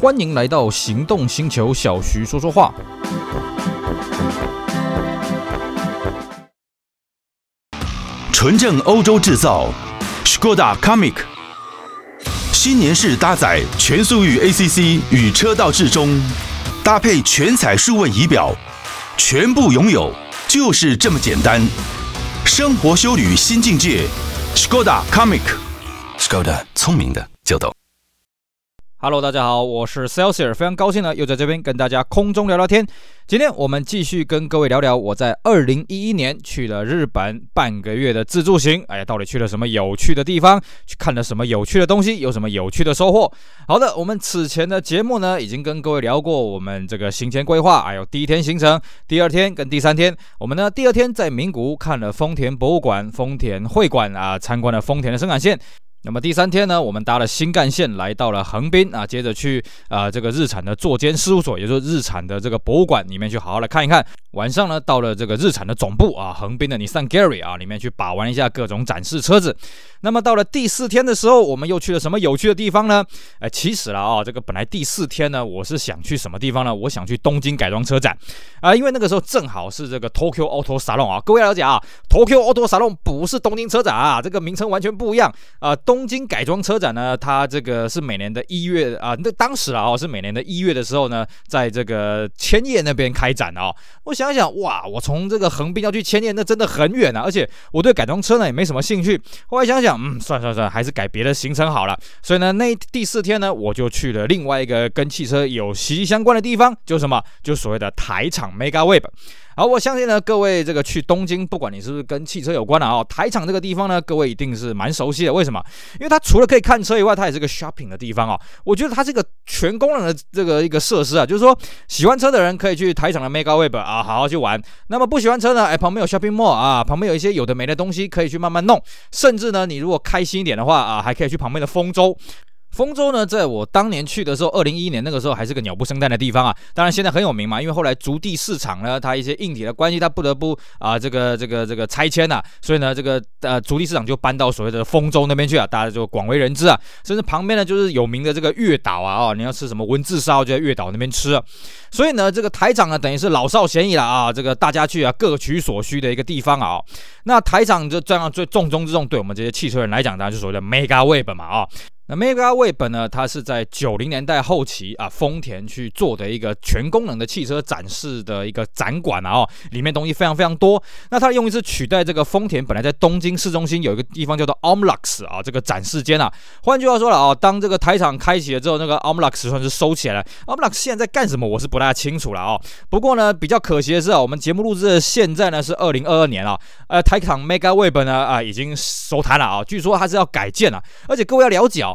欢迎来到行动星球，小徐说说话。纯正欧洲制造，Skoda Comic，新年式搭载全速域 ACC 与车道智中，搭配全彩数位仪表，全部拥有就是这么简单。生活修旅新境界，Skoda Comic，Skoda 聪明的就懂。Hello，大家好，我是 Celsius，非常高兴呢，又在这边跟大家空中聊聊天。今天我们继续跟各位聊聊我在二零一一年去了日本半个月的自助行。哎呀，到底去了什么有趣的地方？去看了什么有趣的东西？有什么有趣的收获？好的，我们此前的节目呢，已经跟各位聊过我们这个行前规划，还有第一天行程、第二天跟第三天。我们呢，第二天在名古屋看了丰田博物馆、丰田会馆啊，参观了丰田的生产线。那么第三天呢，我们搭了新干线来到了横滨啊，接着去啊、这个日产的座间事务所，也就是日产的这个博物馆里面去好好来看一看。晚上呢，到了这个日产的总部啊，横滨的 Nissan Gary 啊里面去把玩一下各种展示车子。那么到了第四天的时候，我们又去了什么有趣的地方呢？哎，其实了啊，这个本来第四天呢，我是想去什么地方呢？我想去东京改装车展啊，因为那个时候正好是这个 Tokyo Auto Salon 啊。各位了解啊，Tokyo Auto Salon 不是东京车展啊，这个名称完全不一样啊。东京改装车展呢，它这个是每年的一月啊，那当时啊是每年的一月的时候呢，在这个千叶那边开展啊。我想想，哇，我从这个横滨要去千叶，那真的很远啊，而且我对改装车呢也没什么兴趣。后来想想，嗯，算算算，还是改别的行程好了。所以呢，那第四天呢，我就去了另外一个跟汽车有息息相关的地方，就是什么？就所谓的台场 Mega Web。好，我相信呢，各位这个去东京，不管你是不是跟汽车有关的啊，台场这个地方呢，各位一定是蛮熟悉的。为什么？因为它除了可以看车以外，它也是个 shopping 的地方啊。我觉得它是个全功能的这个一个设施啊，就是说喜欢车的人可以去台场的 Mega Web 啊，好好去玩。那么不喜欢车呢，哎，旁边有 shopping mall 啊，旁边有一些有的没的东西可以去慢慢弄。甚至呢，你如果开心一点的话啊，还可以去旁边的丰洲。丰州呢，在我当年去的时候，二零一一年那个时候还是个鸟不生蛋的地方啊。当然现在很有名嘛，因为后来筑地市场呢，它一些硬体的关系，它不得不啊、呃、这个这个这个拆迁呐，所以呢这个呃筑地市场就搬到所谓的丰州那边去啊，大家就广为人知啊。甚至旁边呢就是有名的这个月岛啊，哦，你要吃什么文字烧就在月岛那边吃。所以呢这个台场呢等于是老少咸宜了啊，这个大家去啊各取所需的一个地方啊。那台场就这样最重中之重，对我们这些汽车人来讲，当然就所谓的 Mega Web 嘛啊。那 Mega Web 呢，它是在九零年代后期啊，丰田去做的一个全功能的汽车展示的一个展馆啊，里面东西非常非常多。那它用意是取代这个丰田本来在东京市中心有一个地方叫做 OMLUX 啊，这个展示间啊。换句话说了啊，当这个台场开启了之后，那个 OMLUX 算是收起来了。OMLUX 现在在干什么，我是不大清楚了啊。不过呢，比较可惜的是啊，我们节目录制的现在呢是二零二二年啊，呃，台场 Mega Web 呢啊已经收摊了啊，据说它是要改建了，而且各位要了解哦。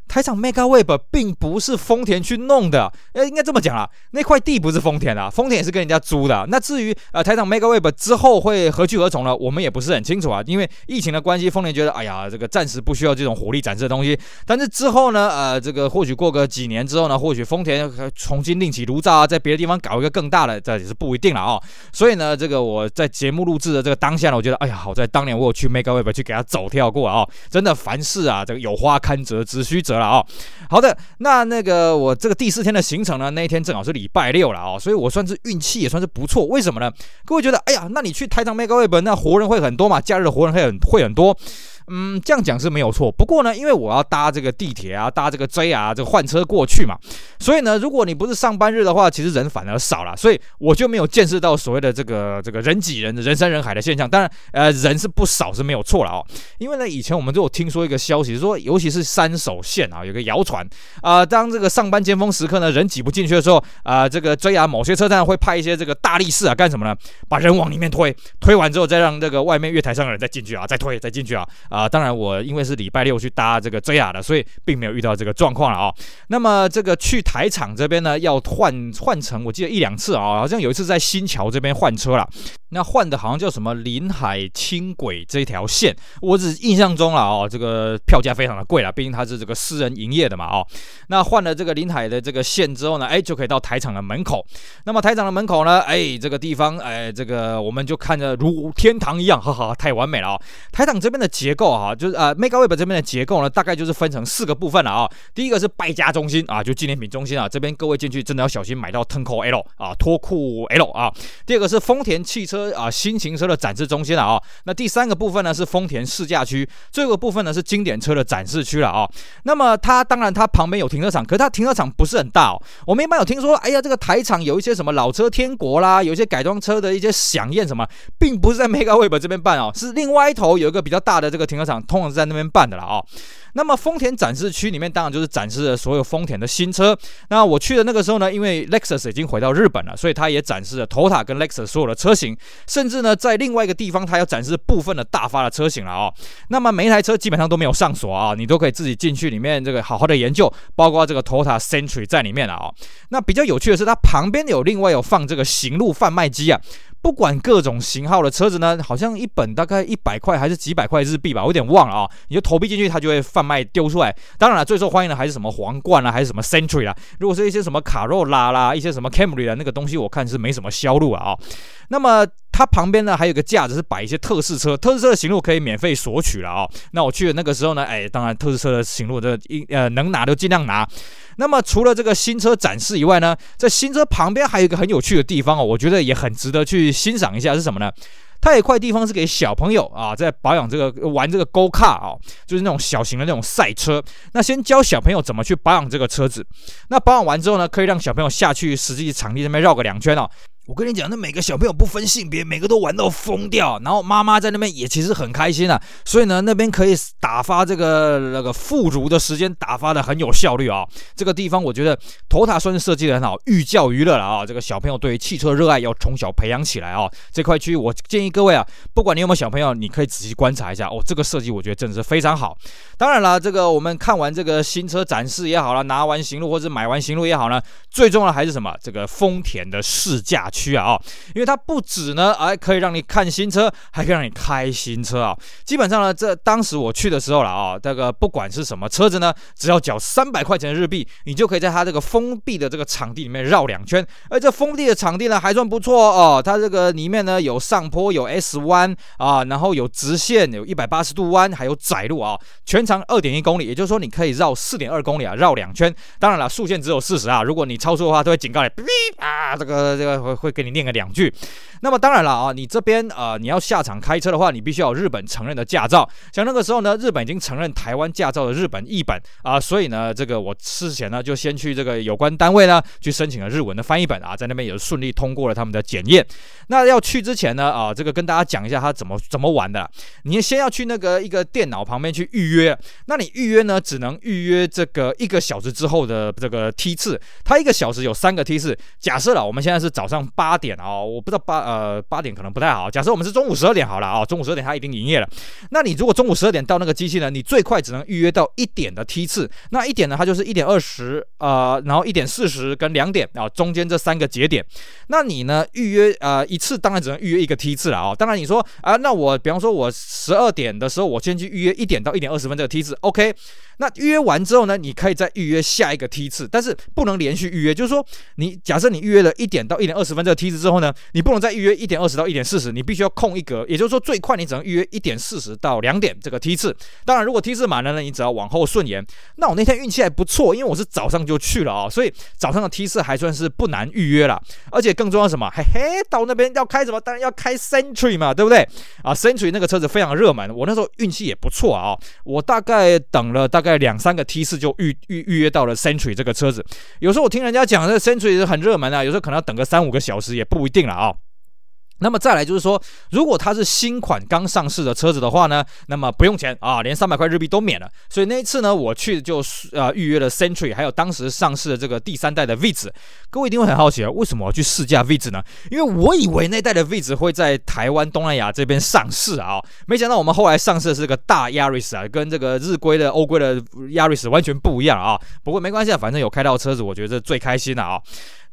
台场 Mega Web 并不是丰田去弄的，呃，应该这么讲啦，那块地不是丰田的，丰田也是跟人家租的。那至于呃台场 Mega Web 之后会何去何从呢？我们也不是很清楚啊，因为疫情的关系，丰田觉得哎呀，这个暂时不需要这种火力展示的东西。但是之后呢，呃，这个或许过个几年之后呢，或许丰田重新另起炉灶啊，在别的地方搞一个更大的，这也是不一定了啊、哦。所以呢，这个我在节目录制的这个当下呢，我觉得哎呀，好在当年我有去 Mega Web 去给他走跳过啊、哦，真的凡事啊，这个有花堪折直须折了啊。好的，那那个我这个第四天的行程呢，那一天正好是礼拜六了啊，所以我算是运气也算是不错。为什么呢？各位觉得，哎呀，那你去台长 Mega Web，那活人会很多嘛？假日的活人会很会很多。嗯，这样讲是没有错。不过呢，因为我要搭这个地铁啊，搭这个 JR 啊，这个换车过去嘛，所以呢，如果你不是上班日的话，其实人反而少了，所以我就没有见识到所谓的这个这个人挤人、人山人海的现象。当然，呃，人是不少是没有错了哦。因为呢，以前我们就有听说一个消息，说尤其是山手线啊，有个谣传啊，当这个上班尖峰时刻呢，人挤不进去的时候啊，这个 JR 某些车站会派一些这个大力士啊，干什么呢？把人往里面推，推完之后再让这个外面月台上的人再进去啊，再推，再进去啊。啊，当然我因为是礼拜六去搭这个 JR 的，所以并没有遇到这个状况了啊。那么这个去台场这边呢，要换换乘，我记得一两次啊，好像有一次在新桥这边换车了。那换的好像叫什么临海轻轨这条线，我只印象中了哦，这个票价非常的贵了，毕竟它是这个私人营业的嘛哦。那换了这个临海的这个线之后呢，哎，就可以到台场的门口。那么台场的门口呢，哎，这个地方，哎，这个我们就看着如天堂一样，哈哈，太完美了哦。台场这边的结构哈，就是呃，MegaWeb 这边的结构呢，大概就是分成四个部分了啊。第一个是败家中心啊，就纪念品中心啊，这边各位进去真的要小心买到 Tenko L 啊，脱裤 L 啊。第二个是丰田汽车啊，新型车的展示中心了啊。那第三个部分呢是丰田试驾区，最后一个部分呢是经典车的展示区了啊。那么它当然它旁边有停车场，可是它停车场不是很大哦。我们一般有听说，哎呀，这个台场有一些什么老车天国啦，有一些改装车的一些响宴什么，并不是在 MegaWeb 这边办哦，是另外一头有一个比较大的这个停车场，通常是在那边办的了啊。那么丰田展示区里面当然就是展示了所有丰田的新车。那我去的那个时候呢，因为 Lexus 已经回到日本了，所以它也展示了 Toyota 跟 Lexus 所有的车型，甚至呢在另外一个地方，它要展示部分的大发的车型了哦。那么每一台车基本上都没有上锁啊，你都可以自己进去里面这个好好的研究，包括这个 Toyota Century 在里面了啊。那比较有趣的是，它旁边有另外有放这个行路贩卖机啊。不管各种型号的车子呢，好像一本大概一百块还是几百块日币吧，我有点忘了啊。你就投币进去，它就会贩卖丢出来。当然了，最受欢迎的还是什么皇冠啊，还是什么 Century 啦。如果是一些什么卡罗拉啦，一些什么 Camry 的那个东西，我看是没什么销路啊。那么它旁边呢还有个架子是摆一些特仕车，特仕车的行路可以免费索取了啊。那我去的那个时候呢，哎，当然特仕车的行路这一呃能拿就尽量拿。那么除了这个新车展示以外呢，在新车旁边还有一个很有趣的地方哦，我觉得也很值得去欣赏一下，是什么呢？它有一块地方是给小朋友啊，在保养这个玩这个 Go Car 啊，就是那种小型的那种赛车。那先教小朋友怎么去保养这个车子，那保养完之后呢，可以让小朋友下去实际场地那边绕个两圈哦。我跟你讲，那每个小朋友不分性别，每个都玩到疯掉，然后妈妈在那边也其实很开心啊。所以呢，那边可以打发这个那个富足的时间，打发的很有效率啊。这个地方我觉得头塔算是设计的很好，寓教于乐了啊。这个小朋友对于汽车热爱要从小培养起来啊。这块区域我建议各位啊，不管你有没有小朋友，你可以仔细观察一下哦。这个设计我觉得真的是非常好。当然了，这个我们看完这个新车展示也好了，拿完行路或者买完行路也好呢，最重要的还是什么？这个丰田的试驾区啊，因为它不止呢，哎，可以让你看新车，还可以让你开新车啊。基本上呢，这当时我去的时候了啊，这个不管是什么车子呢，只要缴三百块钱的日币，你就可以在它这个封闭的这个场地里面绕两圈。而这封闭的场地呢，还算不错哦。它这个里面呢，有上坡，有 S 弯啊，然后有直线，有一百八十度弯，还有窄路啊。全长二点一公里，也就是说你可以绕四点二公里啊，绕两圈。当然了，速限只有四十啊，如果你超速的话，都会警告你，哔啊，这个这个会会给你念个两句。那么当然了啊，你这边呃你要下场开车的话，你必须要有日本承认的驾照。像那个时候呢，日本已经承认台湾驾照的日本译本啊，所以呢，这个我事前呢就先去这个有关单位呢去申请了日文的翻译本啊，在那边也顺利通过了他们的检验。那要去之前呢啊，这个跟大家讲一下他怎么怎么玩的。你先要去那个一个电脑旁边去预约，那你预约呢只能预约这个一个小时之后的这个梯次，它一个小时有三个梯次。假设了我们现在是早上八点啊，我不知道八呃八点可能不太好。假设我们是中午十二点好了啊，中午十二点它已经营业了。那你如果中午十二点到那个机器呢，你最快只能预约到一点的梯次。那一点呢，它就是一点二十呃，然后一点四十跟两点啊，中间这三个节点。那你呢预约呃一次当然只能预约一个梯次了啊。当然你说啊，那我比方说我十二点的时候我先去预约一点到一点二十分这个梯次，OK。那预约完之后呢，你可以再预约下一个梯次，但是不能连续预约。就是说，你假设你预约了一点到一点二十分这个梯次之后呢，你不能再预约一点二十到一点四十，你必须要空一格。也就是说，最快你只能预约一点四十到两点这个梯次。当然，如果梯次满了呢，你只要往后顺延。那我那天运气还不错，因为我是早上就去了啊，所以早上的梯次还算是不难预约了。而且更重要什么？嘿嘿，到那边要开什么？当然要开 Century 嘛，对不对？啊，Century 那个车子非常热门，我那时候运气也不错啊。我大概等了大概。两三个梯次就预预预约到了 Century 这个车子，有时候我听人家讲这 Century 很热门啊，有时候可能要等个三五个小小时也不一定了啊。那么再来就是说，如果它是新款刚上市的车子的话呢，那么不用钱啊，连三百块日币都免了。所以那一次呢，我去就呃预约了 Century，还有当时上市的这个第三代的 VIZ。各位一定会很好奇啊，为什么我去试驾 VIZ 呢？因为我以为那代的 VIZ 会在台湾、东南亚这边上市啊，没想到我们后来上市的是个大 Yaris 啊，跟这个日规的、欧规的 Yaris 完全不一样啊。不过没关系啊，反正有开到车子，我觉得最开心的啊。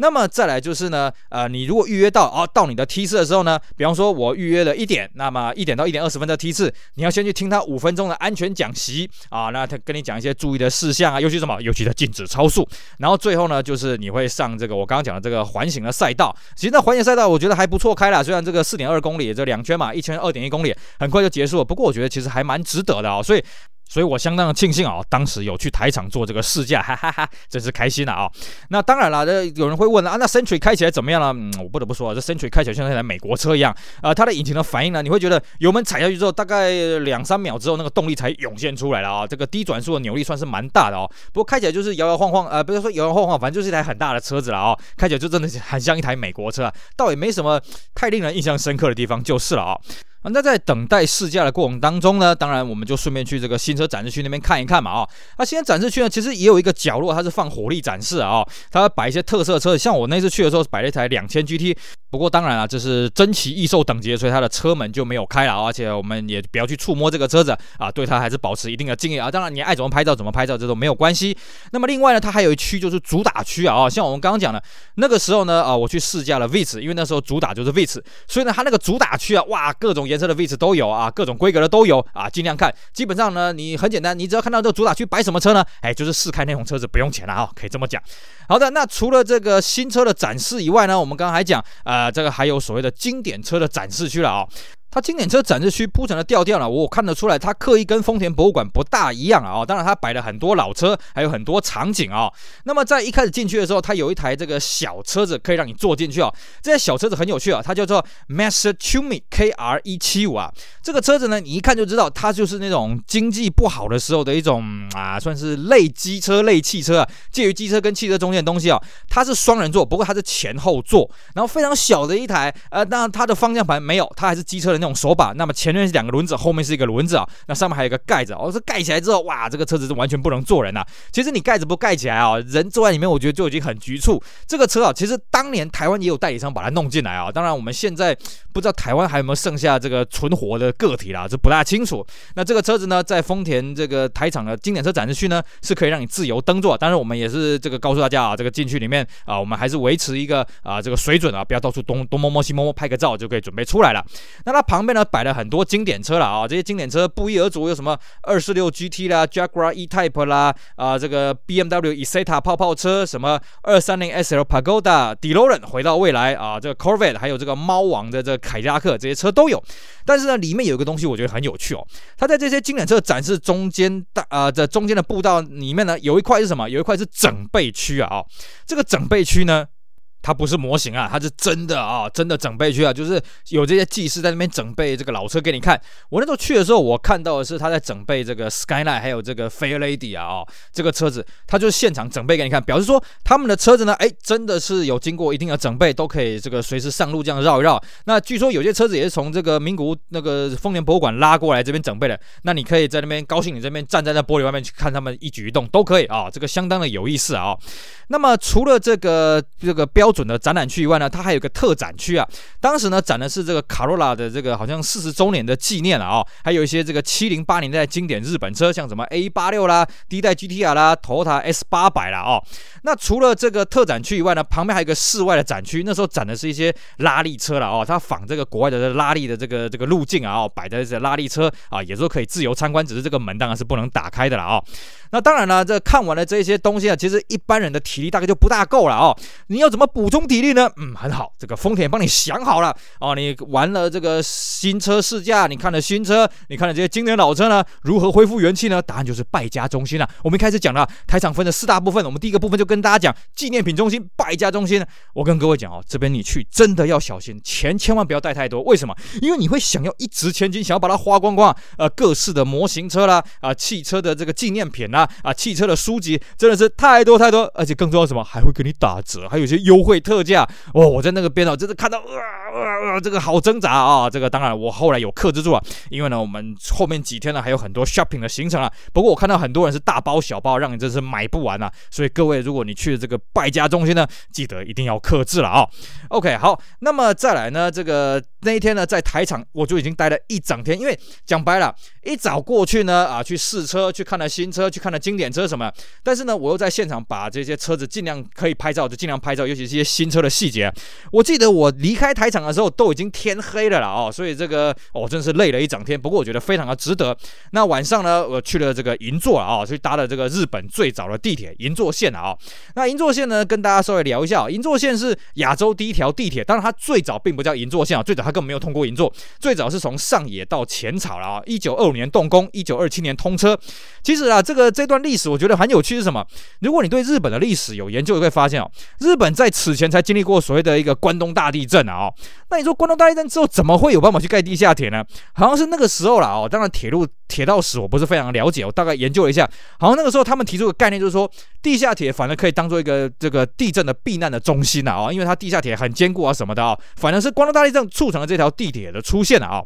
那么再来就是呢，呃，你如果预约到啊，到你的梯次的时候。候呢，比方说我预约了一点，那么一点到一点二十分的梯次，你要先去听他五分钟的安全讲习啊，那他跟你讲一些注意的事项啊，尤其什么，尤其的禁止超速。然后最后呢，就是你会上这个我刚刚讲的这个环形的赛道。其实那环形赛道我觉得还不错开了，虽然这个四点二公里这两圈嘛，一圈二点一公里，很快就结束了。不过我觉得其实还蛮值得的啊，所以。所以我相当的庆幸啊，当时有去台场做这个试驾，哈哈哈，真是开心了啊！那当然了，这有人会问了啊，那 Century 开起来怎么样了？嗯，我不得不说啊，这 Century 开起来像那台美国车一样，呃，它的引擎的反应呢，你会觉得油门踩下去之后，大概两三秒之后，那个动力才涌现出来了啊，这个低转速的扭力算是蛮大的哦。不过开起来就是摇摇晃晃，呃，不是说摇摇晃晃，反正就是一台很大的车子了啊，开起来就真的很像一台美国车，倒也没什么太令人印象深刻的地方就是了啊。啊，那在等待试驾的过程当中呢，当然我们就顺便去这个新车展示区那边看一看嘛啊。那新车展示区呢，其实也有一个角落，它是放火力展示啊，它摆一些特色车，像我那次去的时候摆了一台两千 GT。不过当然啊，这是珍奇异兽等级，所以它的车门就没有开了，而且我们也不要去触摸这个车子啊，对它还是保持一定的敬意啊。当然，你爱怎么拍照怎么拍照，这都没有关系。那么另外呢，它还有一区就是主打区啊，像我们刚刚讲的那个时候呢啊，我去试驾了 v i t 因为那时候主打就是 v i t 所以呢，它那个主打区啊，哇，各种颜车的位置都有啊，各种规格的都有啊，尽量看。基本上呢，你很简单，你只要看到这个主打区摆什么车呢，哎，就是试开那种车子不用钱了啊，可以这么讲。好的，那除了这个新车的展示以外呢，我们刚刚还讲啊，这个还有所谓的经典车的展示区了啊。经典车展示区铺成的调调呢，我看得出来，它刻意跟丰田博物馆不大一样啊。当然，它摆了很多老车，还有很多场景啊。那么在一开始进去的时候，它有一台这个小车子可以让你坐进去啊。这台小车子很有趣啊，它叫做 Master Tumi KR 一七五啊。这个车子呢，你一看就知道，它就是那种经济不好的时候的一种啊，算是类机车、类汽车啊，介于机车跟汽车中间的东西啊。它是双人座，不过它是前后座，然后非常小的一台。呃，那它的方向盘没有，它还是机车的。那种手把，那么前面是两个轮子，后面是一个轮子啊，那上面还有一个盖子哦，这盖起来之后，哇，这个车子是完全不能坐人呐、啊。其实你盖子不盖起来啊，人坐在里面，我觉得就已经很局促。这个车啊，其实当年台湾也有代理商把它弄进来啊，当然我们现在不知道台湾还有没有剩下这个存活的个体啦，这不大清楚。那这个车子呢，在丰田这个台场的经典车展示区呢，是可以让你自由登座。当然我们也是这个告诉大家啊，这个进去里面啊，我们还是维持一个啊这个水准啊，不要到处东东摸摸西摸摸，拍个照就可以准备出来了。那它旁边呢？摆了很多经典车了啊，这些经典车不一而足，有什么二四六 GT 啦、Jaguar E-Type 啦，啊，这个 BMW Isetta 泡泡车，什么二三零 SL Pagoda、DeLorean 回到未来啊，这个 Corvette，还有这个猫王的这个凯迪拉克，这些车都有。但是呢，里面有个东西我觉得很有趣哦，它在这些经典车展示中间大啊，这中间的步道里面呢，有一块是什么？有一块是整备区啊，这个整备区呢。它不是模型啊，它是真的啊，真的整备去啊，就是有这些技师在那边整备这个老车给你看。我那时候去的时候，我看到的是他在整备这个 Skyline，还有这个 Fairlady 啊，哦，这个车子，他就是现场整备给你看，表示说他们的车子呢，哎，真的是有经过一定的整备，都可以这个随时上路这样绕一绕。那据说有些车子也是从这个名古屋那个丰田博物馆拉过来这边整备的，那你可以在那边高兴，你这边站在那玻璃外面去看他们一举一动都可以啊，这个相当的有意思啊。那么除了这个这个标准准的展览区以外呢，它还有个特展区啊。当时呢展的是这个卡罗拉的这个好像四十周年的纪念啊、哦，还有一些这个七零八零代经典日本车，像什么 A 八六啦、第一代 GTR 啦、Toyota S 八百啦哦。那除了这个特展区以外呢，旁边还有一个室外的展区，那时候展的是一些拉力车了哦。它仿这个国外的拉力的这个这个路径啊，哦，摆的这拉力车啊，也都可以自由参观，只是这个门当然是不能打开的了啊、哦。那当然了，这看完了这些东西啊，其实一般人的体力大概就不大够了哦。你要怎么补补充体力呢？嗯，很好，这个丰田帮你想好了哦。你玩了这个新车试驾，你看了新车，你看了这些经典老车呢，如何恢复元气呢？答案就是败家中心了。我们一开始讲了台场分了四大部分，我们第一个部分就跟大家讲纪念品中心、败家中心。我跟各位讲哦，这边你去真的要小心，钱千万不要带太多。为什么？因为你会想要一掷千金，想要把它花光光。呃，各式的模型车啦，啊、汽车的这个纪念品啦。啊，汽车的书籍真的是太多太多，而且更重要什么，还会给你打折，还有些优惠特价哦。我在那个边哦，真是看到啊啊啊，这个好挣扎啊！这个当然我后来有克制住啊，因为呢，我们后面几天呢还有很多 shopping 的行程啊。不过我看到很多人是大包小包，让你真是买不完啊。所以各位，如果你去这个败家中心呢，记得一定要克制了啊。OK，好，那么再来呢，这个那一天呢，在台场我就已经待了一整天，因为讲白了，一早过去呢啊，去试车，去看了新车，去看。了经典车什么，但是呢，我又在现场把这些车子尽量可以拍照就尽量拍照，尤其是一些新车的细节。我记得我离开台场的时候都已经天黑了啦哦，所以这个哦真是累了一整天。不过我觉得非常的值得。那晚上呢，我去了这个银座啊，去搭了这个日本最早的地铁银座线啊。那银座线呢，跟大家稍微聊一下，银座线是亚洲第一条地铁，当然它最早并不叫银座线啊，最早它更没有通过银座，最早是从上野到浅草了啊。一九二五年动工，一九二七年通车。其实啊，这个这段历史我觉得很有趣是什么？如果你对日本的历史有研究，你会发现哦，日本在此前才经历过所谓的一个关东大地震啊哦。那你说关东大地震之后，怎么会有办法去盖地下铁呢？好像是那个时候了哦。当然，铁路铁道史我不是非常了解，我大概研究了一下，好像那个时候他们提出的概念就是说，地下铁反正可以当做一个这个地震的避难的中心啊，因为它地下铁很坚固啊什么的啊，反正是关东大地震促成了这条地铁的出现啊。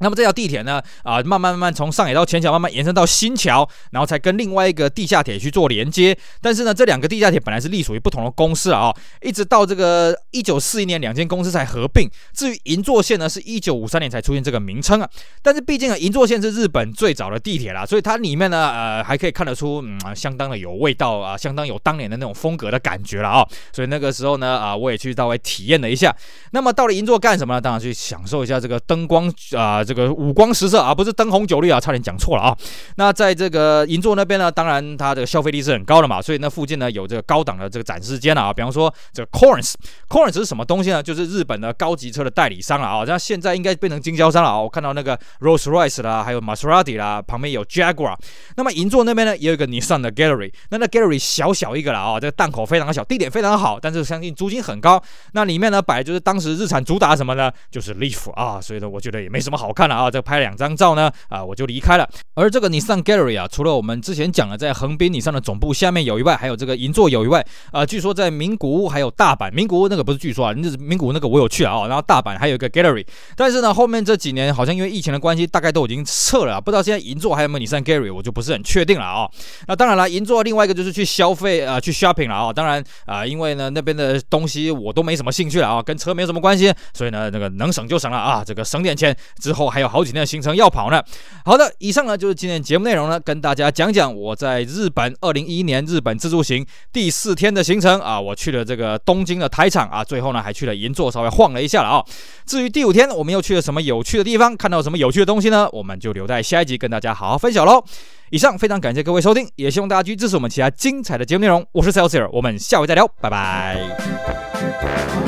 那么这条地铁呢，啊，慢慢慢慢从上野到浅草，慢慢延伸到新桥，然后才跟另外一个地下铁去做连接。但是呢，这两个地下铁本来是隶属于不同的公司啊，一直到这个一九四一年，两间公司才合并。至于银座线呢，是一九五三年才出现这个名称啊。但是毕竟啊，银座线是日本最早的地铁啦，所以它里面呢，呃，还可以看得出，嗯，相当的有味道啊，相当有当年的那种风格的感觉了啊。所以那个时候呢，啊，我也去稍微体验了一下。那么到了银座干什么呢？当然去享受一下这个灯光啊。这个五光十色啊，不是灯红酒绿啊，差点讲错了啊。那在这个银座那边呢，当然它的消费力是很高的嘛，所以那附近呢有这个高档的这个展示间啊，比方说这个 Corns，Corns 是什么东西呢？就是日本的高级车的代理商了啊。那现在应该变成经销商了啊。我看到那个 Rolls Royce 啦，还有 Maserati 啦，旁边有 Jaguar。那么银座那边呢，也有一个 Nissan 的 Gallery。那那 Gallery 小小一个了啊，这个档口非常小，地点非常好，但是相信租金很高。那里面呢摆就是当时日产主打什么呢？就是 Leaf 啊，所以呢，我觉得也没什么好看了啊。这拍两张照呢，啊，我就离开了。而这个 Nissan Gallery 啊，除了我们之前讲的在横滨 Nissan 的总部下面有以外，还有这个银座有以外，啊，据说在名古屋还有大阪，名古屋那个不是据说啊，那是名古屋那个我有去啊，然后大阪还有一个 Gallery，但是呢，后面这几年好像因为疫情的关系，大概都已经撤了，不知道现在银座还有没有 Nissan Gallery，我就不是很确定了啊。那当然了，银座另外一个就是去消费啊，去 shopping 了啊。当然啊，因为呢那边的东西我都没什么兴趣了啊，跟车没有什么关系，所以呢那个能省就省了啊，这个省点钱之后我还有好几天的行程要跑。呢，好的，以上呢就是今天节目内容呢，跟大家讲讲我在日本二零一一年日本自助行第四天的行程啊，我去了这个东京的台场啊，最后呢还去了银座稍微晃了一下了啊。至于第五天我们又去了什么有趣的地方，看到什么有趣的东西呢？我们就留在下一集跟大家好好分享喽。以上非常感谢各位收听，也希望大家继续支持我们其他精彩的节目内容。我是 sales 我们下回再聊，拜拜。